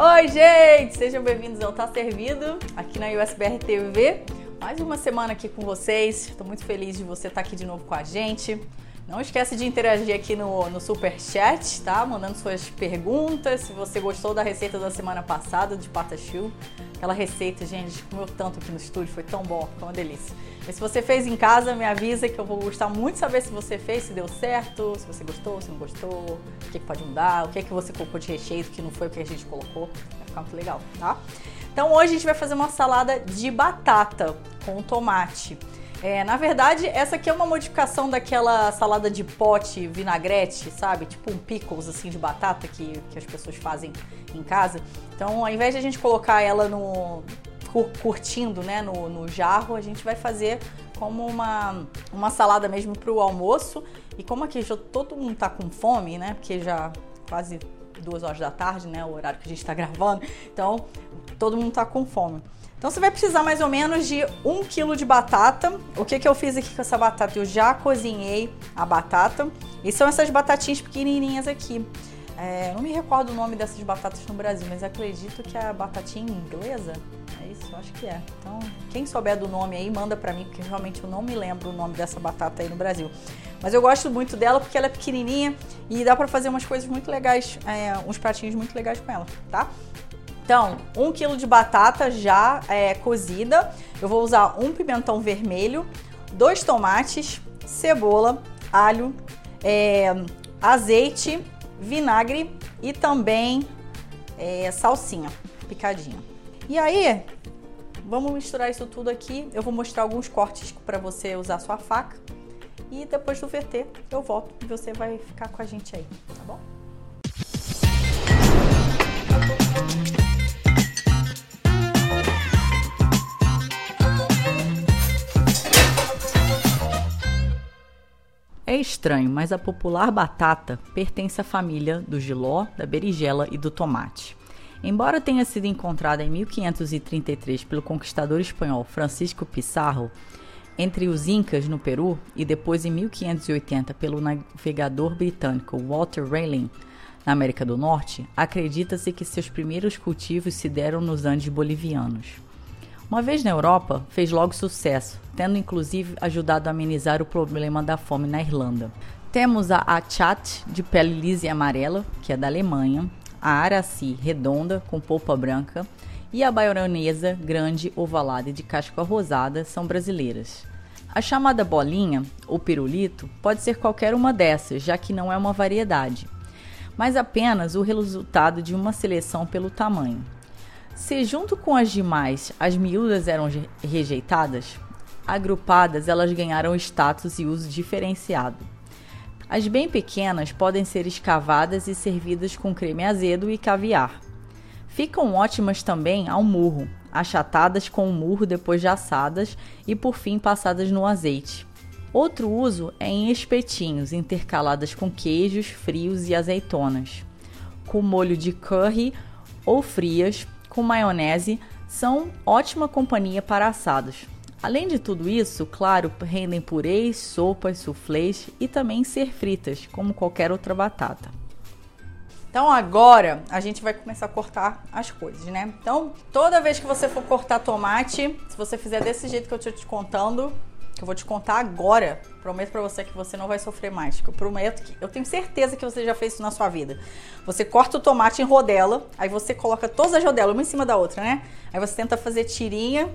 Oi, gente! Sejam bem-vindos ao Tá Servido, aqui na USBR TV. Mais uma semana aqui com vocês. Estou muito feliz de você estar aqui de novo com a gente. Não esquece de interagir aqui no, no Super Chat, tá? Mandando suas perguntas. Se você gostou da receita da semana passada de patachu, aquela receita, gente, comeu tanto aqui no estúdio, foi tão bom, foi uma delícia. Mas se você fez em casa, me avisa que eu vou gostar muito de saber se você fez, se deu certo, se você gostou, se não gostou, o que, que pode mudar, o que, que você colocou de recheio que não foi o que a gente colocou. Vai ficar muito legal, tá? Então hoje a gente vai fazer uma salada de batata com tomate. É, na verdade, essa aqui é uma modificação daquela salada de pote vinagrete, sabe? Tipo um pickles assim de batata que, que as pessoas fazem em casa. Então, ao invés de a gente colocar ela no curtindo, né, no, no jarro, a gente vai fazer como uma, uma salada mesmo para o almoço. E como aqui já todo mundo tá com fome, né? Porque já quase duas horas da tarde, né? O horário que a gente está gravando. Então, todo mundo tá com fome. Então você vai precisar mais ou menos de um quilo de batata. O que, que eu fiz aqui com essa batata? Eu já cozinhei a batata. E são essas batatinhas pequenininhas aqui. É, não me recordo o nome dessas batatas no Brasil, mas acredito que é a batatinha inglesa. É isso? Acho que é. Então, quem souber do nome aí, manda pra mim, porque realmente eu não me lembro o nome dessa batata aí no Brasil. Mas eu gosto muito dela porque ela é pequenininha e dá pra fazer umas coisas muito legais, é, uns pratinhos muito legais com ela, tá? Então, um quilo de batata já é, cozida. Eu vou usar um pimentão vermelho, dois tomates, cebola, alho, é, azeite, vinagre e também é, salsinha picadinha. E aí, vamos misturar isso tudo aqui. Eu vou mostrar alguns cortes para você usar sua faca. E depois do VT eu volto e você vai ficar com a gente aí, tá bom? Estranho, mas a popular batata pertence à família do giló, da berinjela e do tomate. Embora tenha sido encontrada em 1533 pelo conquistador espanhol Francisco Pizarro, entre os Incas no Peru e depois em 1580 pelo navegador britânico Walter Raleigh na América do Norte, acredita-se que seus primeiros cultivos se deram nos Andes bolivianos. Uma vez na Europa, fez logo sucesso, tendo inclusive ajudado a amenizar o problema da fome na Irlanda. Temos a achat de pele lisa e amarela, que é da Alemanha, a araci redonda com polpa branca e a baionesa grande ovalada e de casca rosada são brasileiras. A chamada bolinha ou pirulito pode ser qualquer uma dessas, já que não é uma variedade, mas apenas o resultado de uma seleção pelo tamanho. Se junto com as demais as miúdas eram rejeitadas, agrupadas elas ganharam status e uso diferenciado. As bem pequenas podem ser escavadas e servidas com creme azedo e caviar. Ficam ótimas também ao murro, achatadas com o murro depois de assadas e por fim passadas no azeite. Outro uso é em espetinhos intercaladas com queijos frios e azeitonas. Com molho de curry ou frias com maionese são ótima companhia para assados. Além de tudo isso, claro, rendem purês, sopas, soufflés e também ser fritas, como qualquer outra batata. Então agora a gente vai começar a cortar as coisas, né? Então toda vez que você for cortar tomate, se você fizer desse jeito que eu estou te contando, que eu vou te contar agora. Prometo para você que você não vai sofrer mais. Que eu prometo que eu tenho certeza que você já fez isso na sua vida. Você corta o tomate em rodela, aí você coloca todas as rodelas uma em cima da outra, né? Aí você tenta fazer tirinha.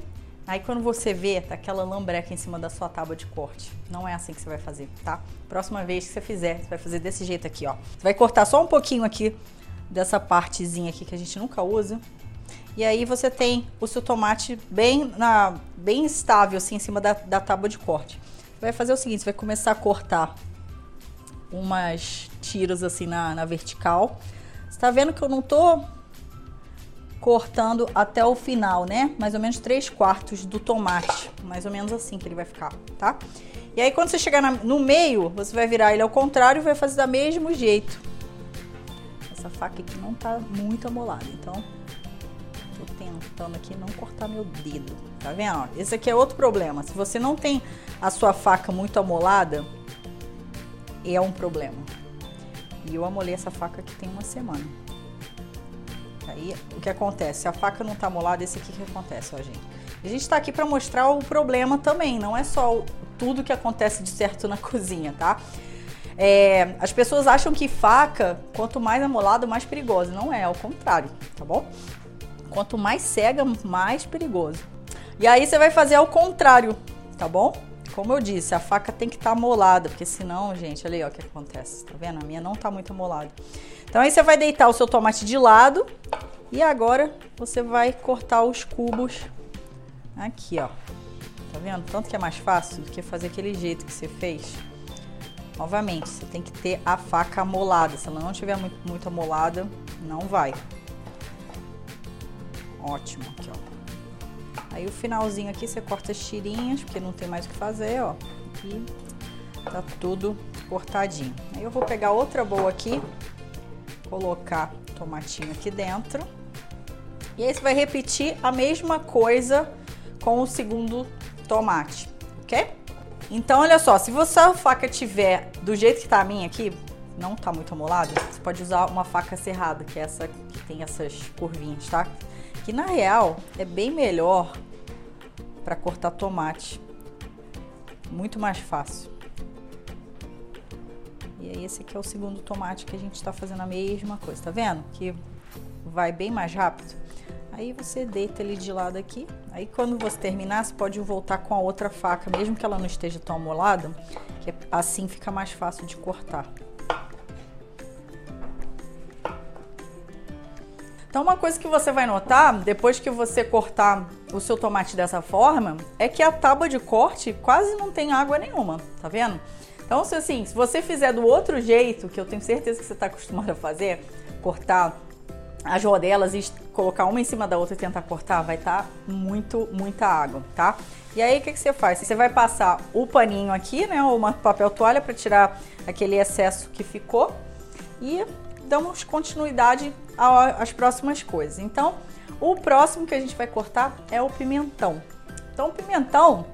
Aí quando você vê, tá aquela lambreca em cima da sua tábua de corte. Não é assim que você vai fazer, tá? Próxima vez que você fizer, você vai fazer desse jeito aqui, ó. Você vai cortar só um pouquinho aqui dessa partezinha aqui que a gente nunca usa. E aí você tem o seu tomate bem, na, bem estável, assim, em cima da, da tábua de corte. Você vai fazer o seguinte, você vai começar a cortar umas tiras assim na, na vertical. Você tá vendo que eu não tô cortando até o final, né? Mais ou menos 3 quartos do tomate. Mais ou menos assim que ele vai ficar, tá? E aí quando você chegar na, no meio, você vai virar ele ao contrário e vai fazer do mesmo jeito. Essa faca aqui não tá muito amolada, então tô tentando aqui não cortar meu dedo. Tá vendo? Esse aqui é outro problema. Se você não tem a sua faca muito amolada, é um problema. E eu amolei essa faca aqui tem uma semana. Aí o que acontece? Se a faca não tá molada, esse aqui que acontece, ó, gente. A gente tá aqui para mostrar o problema também, não é só tudo que acontece de certo na cozinha, tá? É, as pessoas acham que faca, quanto mais amolada, mais perigosa. Não é, ao contrário, tá bom? Quanto mais cega, mais perigoso. E aí você vai fazer ao contrário, tá bom? Como eu disse, a faca tem que estar tá molada, porque senão, gente, olha aí ó, o que acontece. Tá vendo? A minha não tá muito molada. Então aí você vai deitar o seu tomate de lado e agora você vai cortar os cubos aqui, ó. Tá vendo? Tanto que é mais fácil do que fazer aquele jeito que você fez. Novamente, você tem que ter a faca amolada. Se ela não estiver muito, muito não vai. Ótimo, aqui, ó. Aí o finalzinho aqui você corta as tirinhas, porque não tem mais o que fazer, ó. E tá tudo cortadinho. Aí eu vou pegar outra boa aqui, colocar tomatinho aqui dentro. E aí você vai repetir a mesma coisa com o segundo tomate, ok? Então, olha só, se você a faca tiver do jeito que tá a minha aqui, não tá muito amolada, você pode usar uma faca serrada, que é essa que tem essas curvinhas, tá? Que na real é bem melhor para cortar tomate. Muito mais fácil. E aí esse aqui é o segundo tomate que a gente está fazendo a mesma coisa, tá vendo? Que vai bem mais rápido. Aí você deita ele de lado aqui. Aí quando você terminar, você pode voltar com a outra faca, mesmo que ela não esteja tão amolada, que assim fica mais fácil de cortar. Então, uma coisa que você vai notar, depois que você cortar o seu tomate dessa forma, é que a tábua de corte quase não tem água nenhuma, tá vendo? Então, se assim, se você fizer do outro jeito, que eu tenho certeza que você está acostumado a fazer, cortar as rodelas e colocar uma em cima da outra e tentar cortar, vai estar tá muito, muita água, tá? E aí, o que, que você faz? Você vai passar o paninho aqui, né, ou uma papel toalha para tirar aquele excesso que ficou e damos continuidade às próximas coisas. Então, o próximo que a gente vai cortar é o pimentão. Então, o pimentão,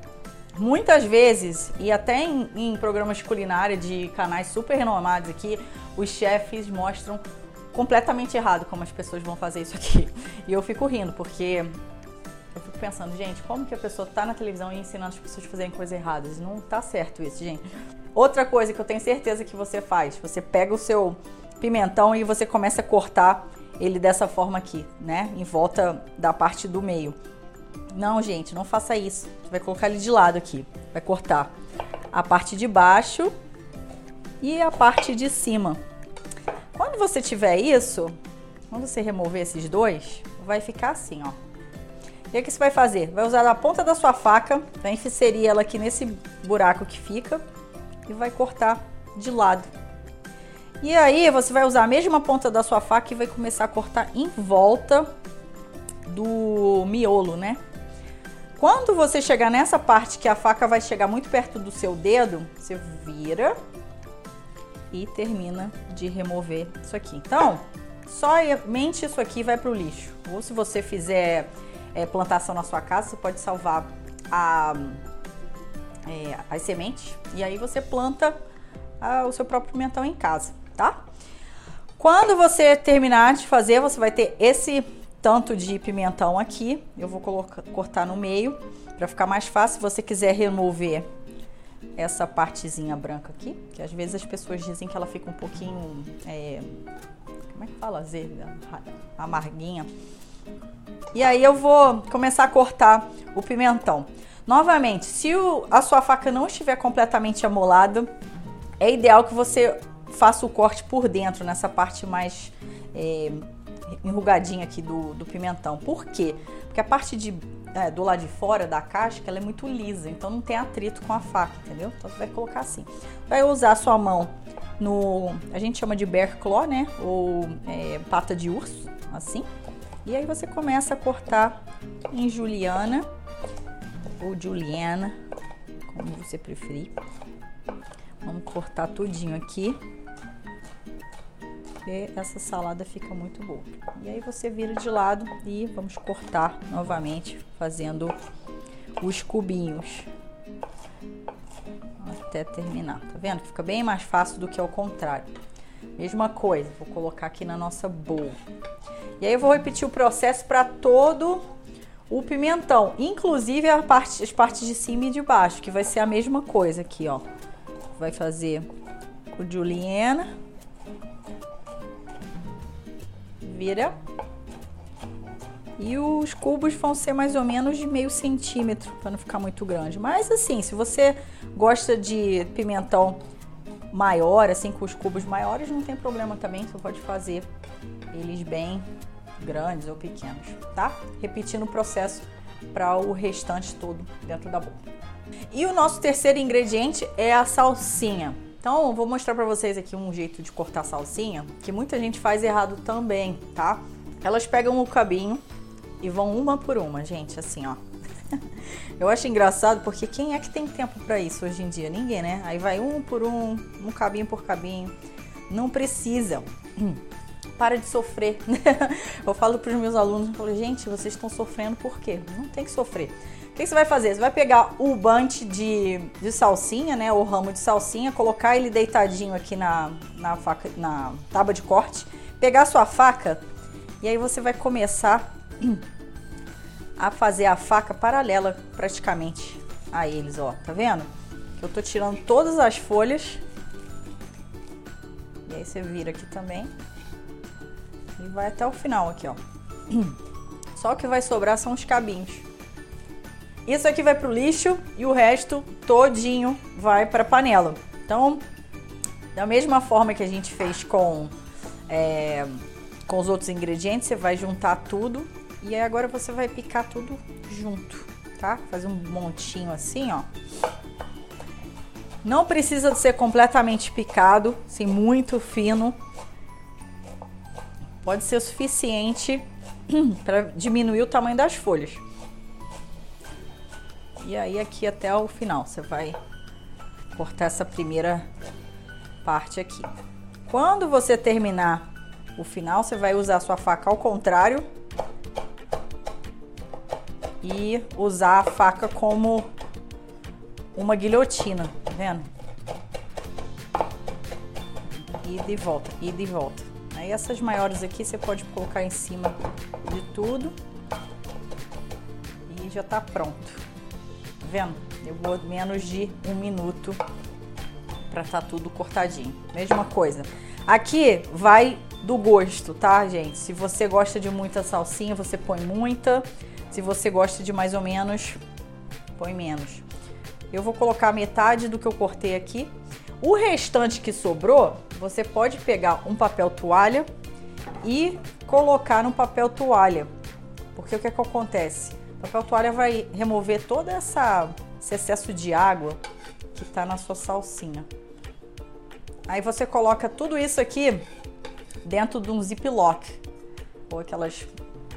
muitas vezes, e até em, em programas de culinária de canais super renomados aqui, os chefes mostram completamente errado como as pessoas vão fazer isso aqui. E eu fico rindo, porque eu fico pensando, gente, como que a pessoa tá na televisão e ensinando as pessoas a fazerem coisas erradas? Não tá certo isso, gente. Outra coisa que eu tenho certeza que você faz, você pega o seu pimentão e você começa a cortar ele dessa forma aqui, né? Em volta da parte do meio. Não, gente, não faça isso. Você vai colocar ele de lado aqui. Vai cortar a parte de baixo e a parte de cima. Quando você tiver isso, quando você remover esses dois, vai ficar assim, ó. E o que você vai fazer? Vai usar a ponta da sua faca, vai inserir ela aqui nesse buraco que fica e vai cortar de lado. E aí você vai usar a mesma ponta da sua faca e vai começar a cortar em volta do miolo, né? Quando você chegar nessa parte que a faca vai chegar muito perto do seu dedo, você vira e termina de remover isso aqui. Então, somente isso aqui vai para o lixo. Ou se você fizer é, plantação na sua casa, você pode salvar a, é, as sementes e aí você planta a, o seu próprio pimentão em casa tá? Quando você terminar de fazer, você vai ter esse tanto de pimentão aqui. Eu vou colocar, cortar no meio para ficar mais fácil. Se você quiser remover essa partezinha branca aqui, que às vezes as pessoas dizem que ela fica um pouquinho, é, como é que fala, azeda, amarguinha. E aí eu vou começar a cortar o pimentão. Novamente, se o, a sua faca não estiver completamente amolada, é ideal que você faço o corte por dentro, nessa parte mais é, enrugadinha aqui do, do pimentão. Por quê? Porque a parte de, é, do lado de fora da casca ela é muito lisa, então não tem atrito com a faca, entendeu? Então você vai colocar assim. Vai usar a sua mão no. A gente chama de bear claw, né? Ou é, pata de urso, assim. E aí você começa a cortar em juliana ou juliana, como você preferir. Vamos cortar tudinho aqui porque essa salada fica muito boa. E aí você vira de lado e vamos cortar novamente, fazendo os cubinhos até terminar. Tá vendo? Fica bem mais fácil do que ao contrário. Mesma coisa, vou colocar aqui na nossa bowl. E aí eu vou repetir o processo para todo o pimentão, inclusive parte, as partes de cima e de baixo, que vai ser a mesma coisa aqui, ó. Vai fazer o juliana. Vira. E os cubos vão ser mais ou menos de meio centímetro, para não ficar muito grande. Mas assim, se você gosta de pimentão maior, assim, com os cubos maiores, não tem problema também. Você pode fazer eles bem grandes ou pequenos, tá? Repetindo o processo para o restante todo dentro da boca. E o nosso terceiro ingrediente é a salsinha. Então, vou mostrar para vocês aqui um jeito de cortar salsinha, que muita gente faz errado também, tá? Elas pegam o cabinho e vão uma por uma, gente, assim, ó. Eu acho engraçado porque quem é que tem tempo para isso hoje em dia? Ninguém, né? Aí vai um por um, um cabinho por cabinho. Não precisa. Hum para de sofrer. eu falo para os meus alunos, eu falo, gente, vocês estão sofrendo por quê? Não tem que sofrer. Que você vai fazer? Você vai pegar o bante de, de salsinha, né, o ramo de salsinha, colocar ele deitadinho aqui na, na, faca, na tábua de corte, pegar a sua faca e aí você vai começar a fazer a faca paralela praticamente a eles, ó, tá vendo? Eu tô tirando todas as folhas e aí você vira aqui também e vai até o final aqui, ó. Só o que vai sobrar são os cabinhos. Isso aqui vai pro lixo e o resto todinho vai para panela. Então, da mesma forma que a gente fez com, é, com os outros ingredientes, você vai juntar tudo e aí agora você vai picar tudo junto, tá? Fazer um montinho assim, ó. Não precisa ser completamente picado, assim, muito fino, pode ser o suficiente para diminuir o tamanho das folhas. E aí aqui até o final, você vai cortar essa primeira parte aqui. Quando você terminar o final, você vai usar a sua faca ao contrário e usar a faca como uma guilhotina, tá vendo? E de volta, e de volta. Aí essas maiores aqui você pode colocar em cima de tudo e já tá pronto. Vendo? Eu vou menos de um minuto para tá tudo cortadinho. Mesma coisa. Aqui vai do gosto, tá, gente? Se você gosta de muita salsinha, você põe muita. Se você gosta de mais ou menos, põe menos. Eu vou colocar metade do que eu cortei aqui. O restante que sobrou, você pode pegar um papel toalha e colocar no papel toalha. Porque o que, é que acontece? O papel toalha vai remover todo essa, esse excesso de água que está na sua salsinha. Aí você coloca tudo isso aqui dentro de um ziplock ou aquelas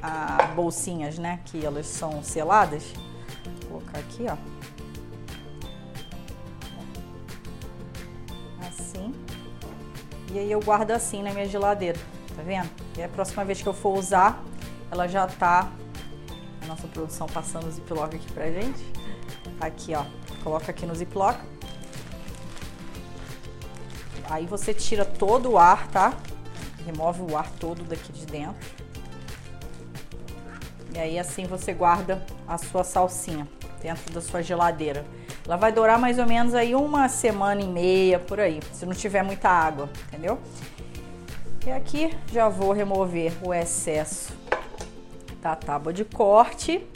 ah, bolsinhas, né, que elas são seladas. Vou colocar aqui, ó. E aí eu guardo assim na minha geladeira, tá vendo? E a próxima vez que eu for usar, ela já tá... A nossa produção passando o ziplock aqui pra gente. Aqui, ó. Coloca aqui no ziplock. Aí você tira todo o ar, tá? Remove o ar todo daqui de dentro. E aí assim você guarda a sua salsinha dentro da sua geladeira. Ela vai durar mais ou menos aí uma semana e meia por aí, se não tiver muita água, entendeu? E aqui já vou remover o excesso da tábua de corte.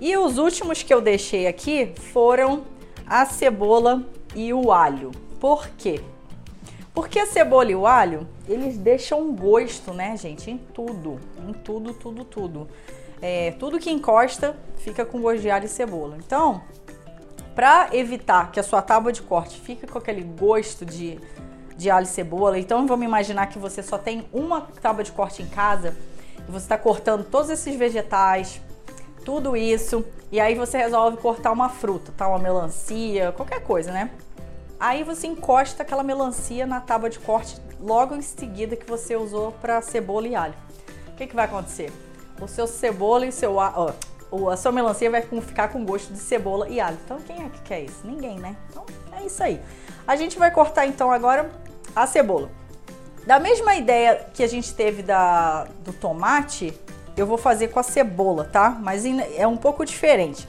E os últimos que eu deixei aqui foram a cebola e o alho. Por quê? Porque a cebola e o alho, eles deixam gosto, né, gente, em tudo, em tudo, tudo, tudo. É, tudo que encosta fica com gosto de alho e cebola. Então, para evitar que a sua tábua de corte fique com aquele gosto de, de alho e cebola, então vamos imaginar que você só tem uma tábua de corte em casa você está cortando todos esses vegetais, tudo isso, e aí você resolve cortar uma fruta, tá? Uma melancia, qualquer coisa, né? Aí você encosta aquela melancia na tábua de corte logo em seguida que você usou para cebola e alho. O que, que vai acontecer? O seu cebola e o seu alho, a sua melancia vai ficar com gosto de cebola e alho. Então quem é que quer isso? Ninguém, né? Então é isso aí. A gente vai cortar então agora a cebola. Da mesma ideia que a gente teve da, do tomate, eu vou fazer com a cebola, tá? Mas é um pouco diferente.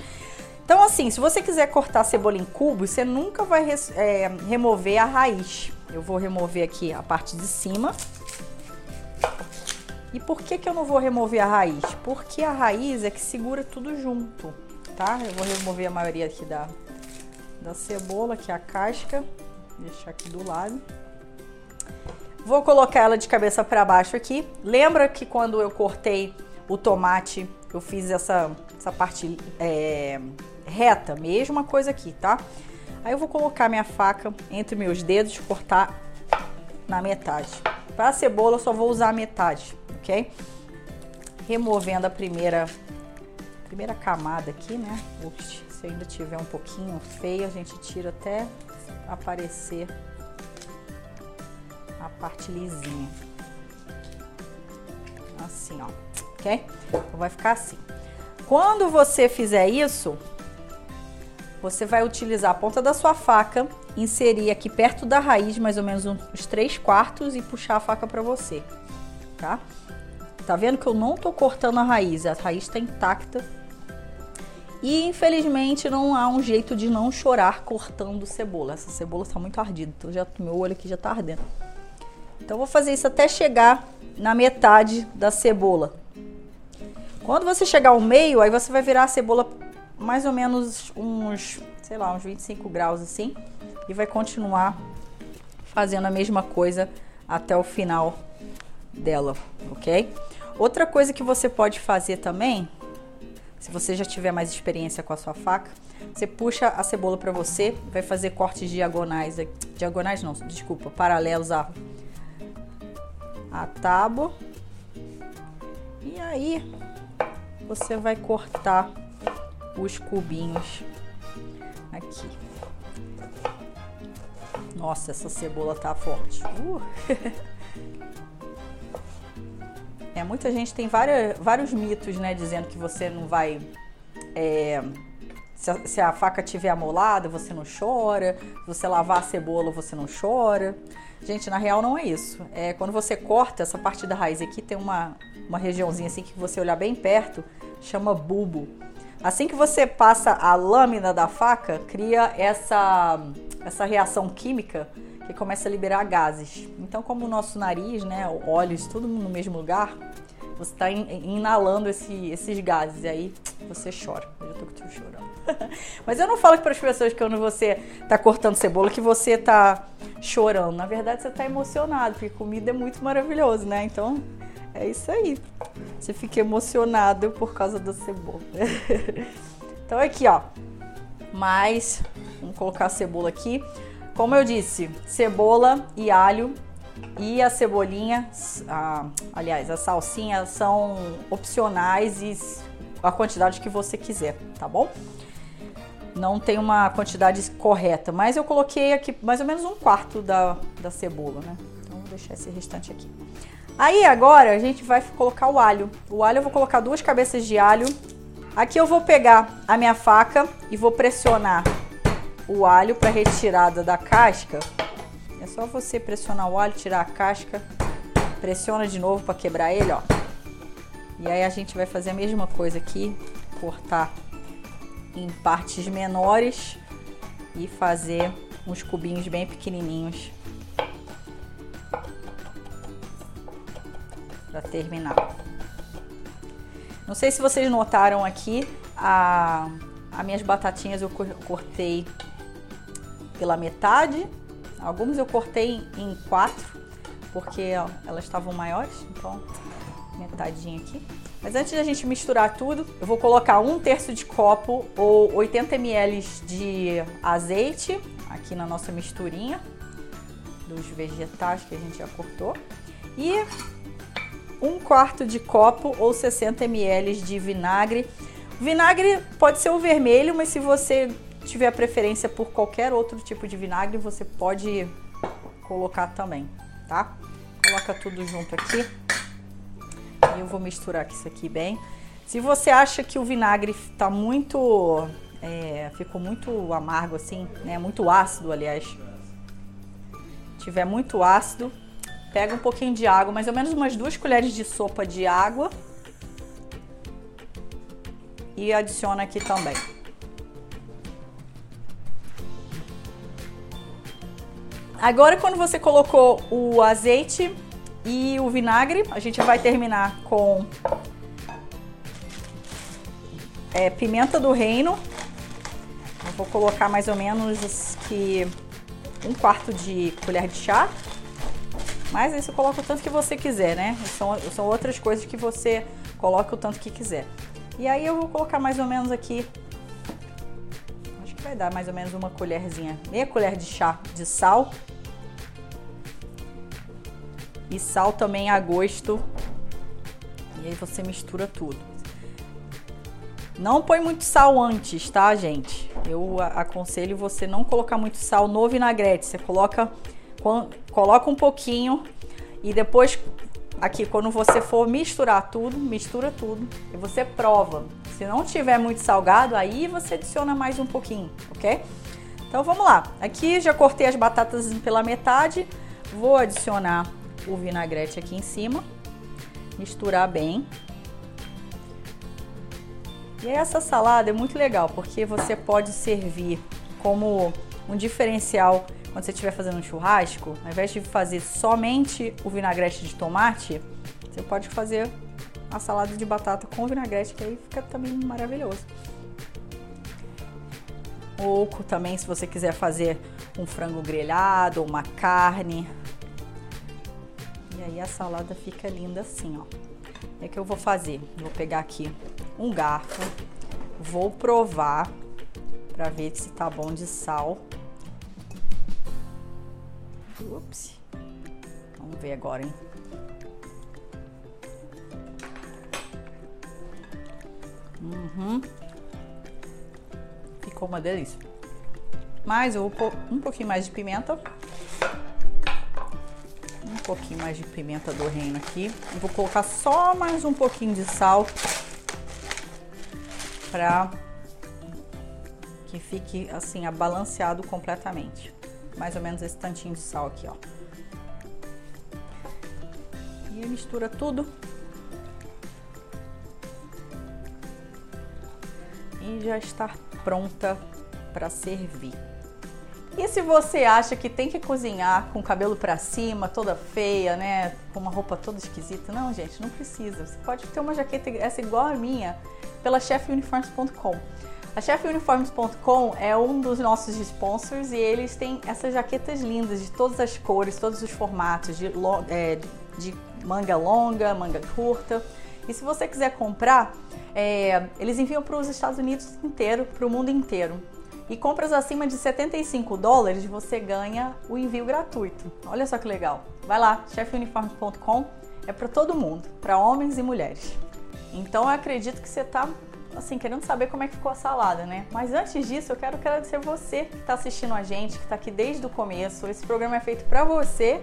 Então, assim, se você quiser cortar a cebola em cubos, você nunca vai é, remover a raiz. Eu vou remover aqui a parte de cima. E por que, que eu não vou remover a raiz? Porque a raiz é que segura tudo junto, tá? Eu vou remover a maioria aqui da, da cebola, que é a casca. Deixar aqui do lado. Vou colocar ela de cabeça para baixo aqui. Lembra que quando eu cortei o tomate, eu fiz essa, essa parte é, reta? Mesma coisa aqui, tá? Aí eu vou colocar minha faca entre meus dedos cortar na metade. Para a cebola eu só vou usar a metade, ok? Removendo a primeira, primeira camada aqui, né? se ainda tiver um pouquinho feio, a gente tira até aparecer parte lisinha. Assim, ó, ok? Então vai ficar assim. Quando você fizer isso, você vai utilizar a ponta da sua faca, inserir aqui perto da raiz, mais ou menos uns 3 quartos e puxar a faca para você, tá? Tá vendo que eu não tô cortando a raiz, a raiz está intacta. E infelizmente não há um jeito de não chorar cortando cebola. Essa cebola está muito ardida, então já meu olho aqui já tá ardendo. Então vou fazer isso até chegar na metade da cebola. Quando você chegar ao meio, aí você vai virar a cebola mais ou menos uns, sei lá, uns 25 graus assim, e vai continuar fazendo a mesma coisa até o final dela, ok? Outra coisa que você pode fazer também, se você já tiver mais experiência com a sua faca, você puxa a cebola para você, vai fazer cortes diagonais, diagonais não, desculpa, paralelos a a tábua. E aí você vai cortar os cubinhos aqui. Nossa, essa cebola tá forte. Uh. é, muita gente tem várias, vários mitos, né? Dizendo que você não vai. É, se, a, se a faca tiver amolada, você não chora. Se você lavar a cebola, você não chora. Gente, na real não é isso. É quando você corta essa parte da raiz aqui, tem uma, uma regiãozinha assim que você olhar bem perto, chama bulbo. Assim que você passa a lâmina da faca, cria essa, essa reação química que começa a liberar gases. Então, como o nosso nariz, né, olhos, tudo no mesmo lugar, você está inalando esse, esses gases e aí você chora. Eu tô com chorando. Mas eu não falo para as pessoas que quando você está cortando cebola que você está chorando. Na verdade, você está emocionado, porque comida é muito maravilhoso, né? Então, é isso aí. Você fica emocionado por causa da cebola. então aqui, ó. Mais, vamos colocar a cebola aqui. Como eu disse, cebola e alho e a cebolinha, a, aliás, a salsinha são opcionais e a quantidade que você quiser, tá bom? Não tem uma quantidade correta, mas eu coloquei aqui mais ou menos um quarto da, da cebola, né? Então vou deixar esse restante aqui. Aí agora a gente vai colocar o alho. O alho eu vou colocar duas cabeças de alho. Aqui eu vou pegar a minha faca e vou pressionar o alho para retirada da casca. É só você pressionar o alho, tirar a casca, pressiona de novo para quebrar ele, ó. E aí a gente vai fazer a mesma coisa aqui, cortar em partes menores e fazer uns cubinhos bem pequenininhos para terminar. Não sei se vocês notaram aqui, a, as minhas batatinhas eu cortei pela metade, algumas eu cortei em quatro, porque ó, elas estavam maiores, então metadinha aqui. Mas antes da gente misturar tudo, eu vou colocar um terço de copo ou 80 ml de azeite aqui na nossa misturinha dos vegetais que a gente já cortou. E um quarto de copo ou 60 ml de vinagre. vinagre pode ser o vermelho, mas se você tiver preferência por qualquer outro tipo de vinagre, você pode colocar também, tá? Coloca tudo junto aqui. E eu vou misturar isso aqui bem. Se você acha que o vinagre tá muito... É, ficou muito amargo assim, né? Muito ácido, aliás. tiver muito ácido, pega um pouquinho de água, mais ou menos umas duas colheres de sopa de água e adiciona aqui também. Agora, quando você colocou o azeite e o vinagre, a gente vai terminar com é, pimenta do reino. Eu vou colocar mais ou menos que um quarto de colher de chá. Mas isso coloca o tanto que você quiser, né? São, são outras coisas que você coloca o tanto que quiser. E aí eu vou colocar mais ou menos aqui, acho que vai dar mais ou menos uma colherzinha, meia colher de chá de sal. E sal também a gosto. E aí você mistura tudo. Não põe muito sal antes, tá, gente? Eu aconselho você não colocar muito sal no vinagrete. Você coloca, coloca um pouquinho e depois aqui quando você for misturar tudo, mistura tudo e você prova. Se não tiver muito salgado, aí você adiciona mais um pouquinho, ok? Então vamos lá. Aqui já cortei as batatas pela metade. Vou adicionar o vinagrete aqui em cima, misturar bem. E essa salada é muito legal porque você pode servir como um diferencial quando você estiver fazendo um churrasco, ao invés de fazer somente o vinagrete de tomate, você pode fazer a salada de batata com vinagrete, que aí fica também maravilhoso. Ou também, se você quiser fazer um frango grelhado, uma carne. Aí a salada fica linda assim, ó. É que eu vou fazer. Vou pegar aqui um garfo, vou provar para ver se tá bom de sal. Ups. Vamos ver agora, hein? Uhum. Ficou uma delícia. Mas eu vou pôr um pouquinho mais de pimenta. Pouquinho mais de pimenta do reino aqui. Vou colocar só mais um pouquinho de sal para que fique assim abalanceado completamente mais ou menos esse tantinho de sal aqui, ó. E mistura tudo. E já está pronta para servir. E se você acha que tem que cozinhar com o cabelo para cima, toda feia, né, com uma roupa toda esquisita, não, gente, não precisa. Você pode ter uma jaqueta essa igual a minha pela chefuniforms.com. A chefuniformes.com é um dos nossos sponsors e eles têm essas jaquetas lindas de todas as cores, todos os formatos, de, é, de manga longa, manga curta. E se você quiser comprar, é, eles enviam para os Estados Unidos inteiro, para o mundo inteiro. E compras acima de 75 dólares você ganha o envio gratuito. Olha só que legal. Vai lá, chefuniformes.com é para todo mundo, para homens e mulheres. Então eu acredito que você está assim, querendo saber como é que ficou a salada, né? Mas antes disso, eu quero agradecer você que está assistindo a gente, que está aqui desde o começo. Esse programa é feito para você,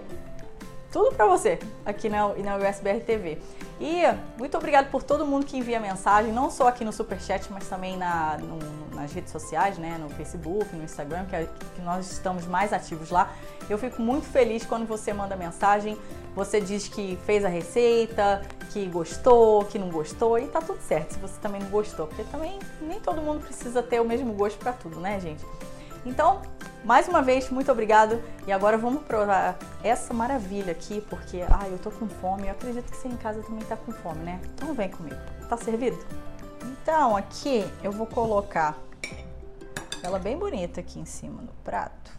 tudo para você, aqui na, na USBR TV. E muito obrigado por todo mundo que envia mensagem, não só aqui no Superchat, mas também na, no, nas redes sociais, né? No Facebook, no Instagram, que, é, que nós estamos mais ativos lá. Eu fico muito feliz quando você manda mensagem, você diz que fez a receita, que gostou, que não gostou, e tá tudo certo se você também não gostou, porque também nem todo mundo precisa ter o mesmo gosto para tudo, né, gente? Então, mais uma vez, muito obrigado. E agora vamos provar essa maravilha aqui, porque ai, eu tô com fome. Eu acredito que você em casa também tá com fome, né? Então vem comigo. Tá servido? Então, aqui eu vou colocar ela bem bonita aqui em cima no prato.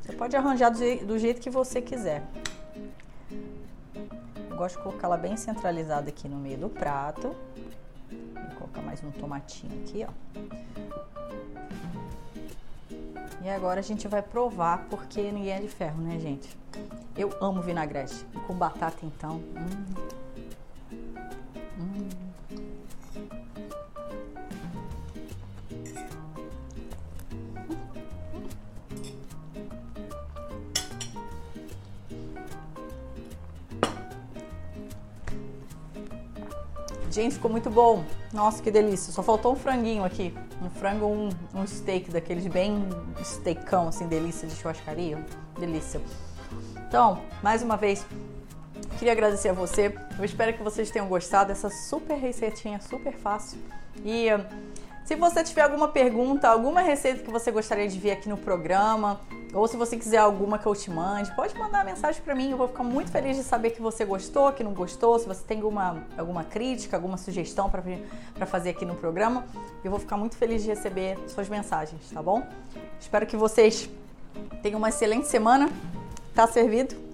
Você pode arranjar do jeito que você quiser. Eu gosto de colocar ela bem centralizada aqui no meio do prato. Vou colocar mais um tomatinho aqui, ó. E agora a gente vai provar, porque ninguém é de ferro, né, gente? Eu amo vinagrete. Com batata, então. Hum. Gente, ficou muito bom. Nossa, que delícia. Só faltou um franguinho aqui. Um frango, um, um steak daqueles bem steakão, assim, delícia de churrascaria. Delícia. Então, mais uma vez, queria agradecer a você. Eu espero que vocês tenham gostado dessa super receitinha, super fácil. E se você tiver alguma pergunta, alguma receita que você gostaria de ver aqui no programa, ou se você quiser alguma que eu te mande, pode mandar mensagem para mim. Eu vou ficar muito feliz de saber que você gostou, que não gostou. Se você tem alguma, alguma crítica, alguma sugestão para fazer aqui no programa, eu vou ficar muito feliz de receber suas mensagens, tá bom? Espero que vocês tenham uma excelente semana. Tá servido?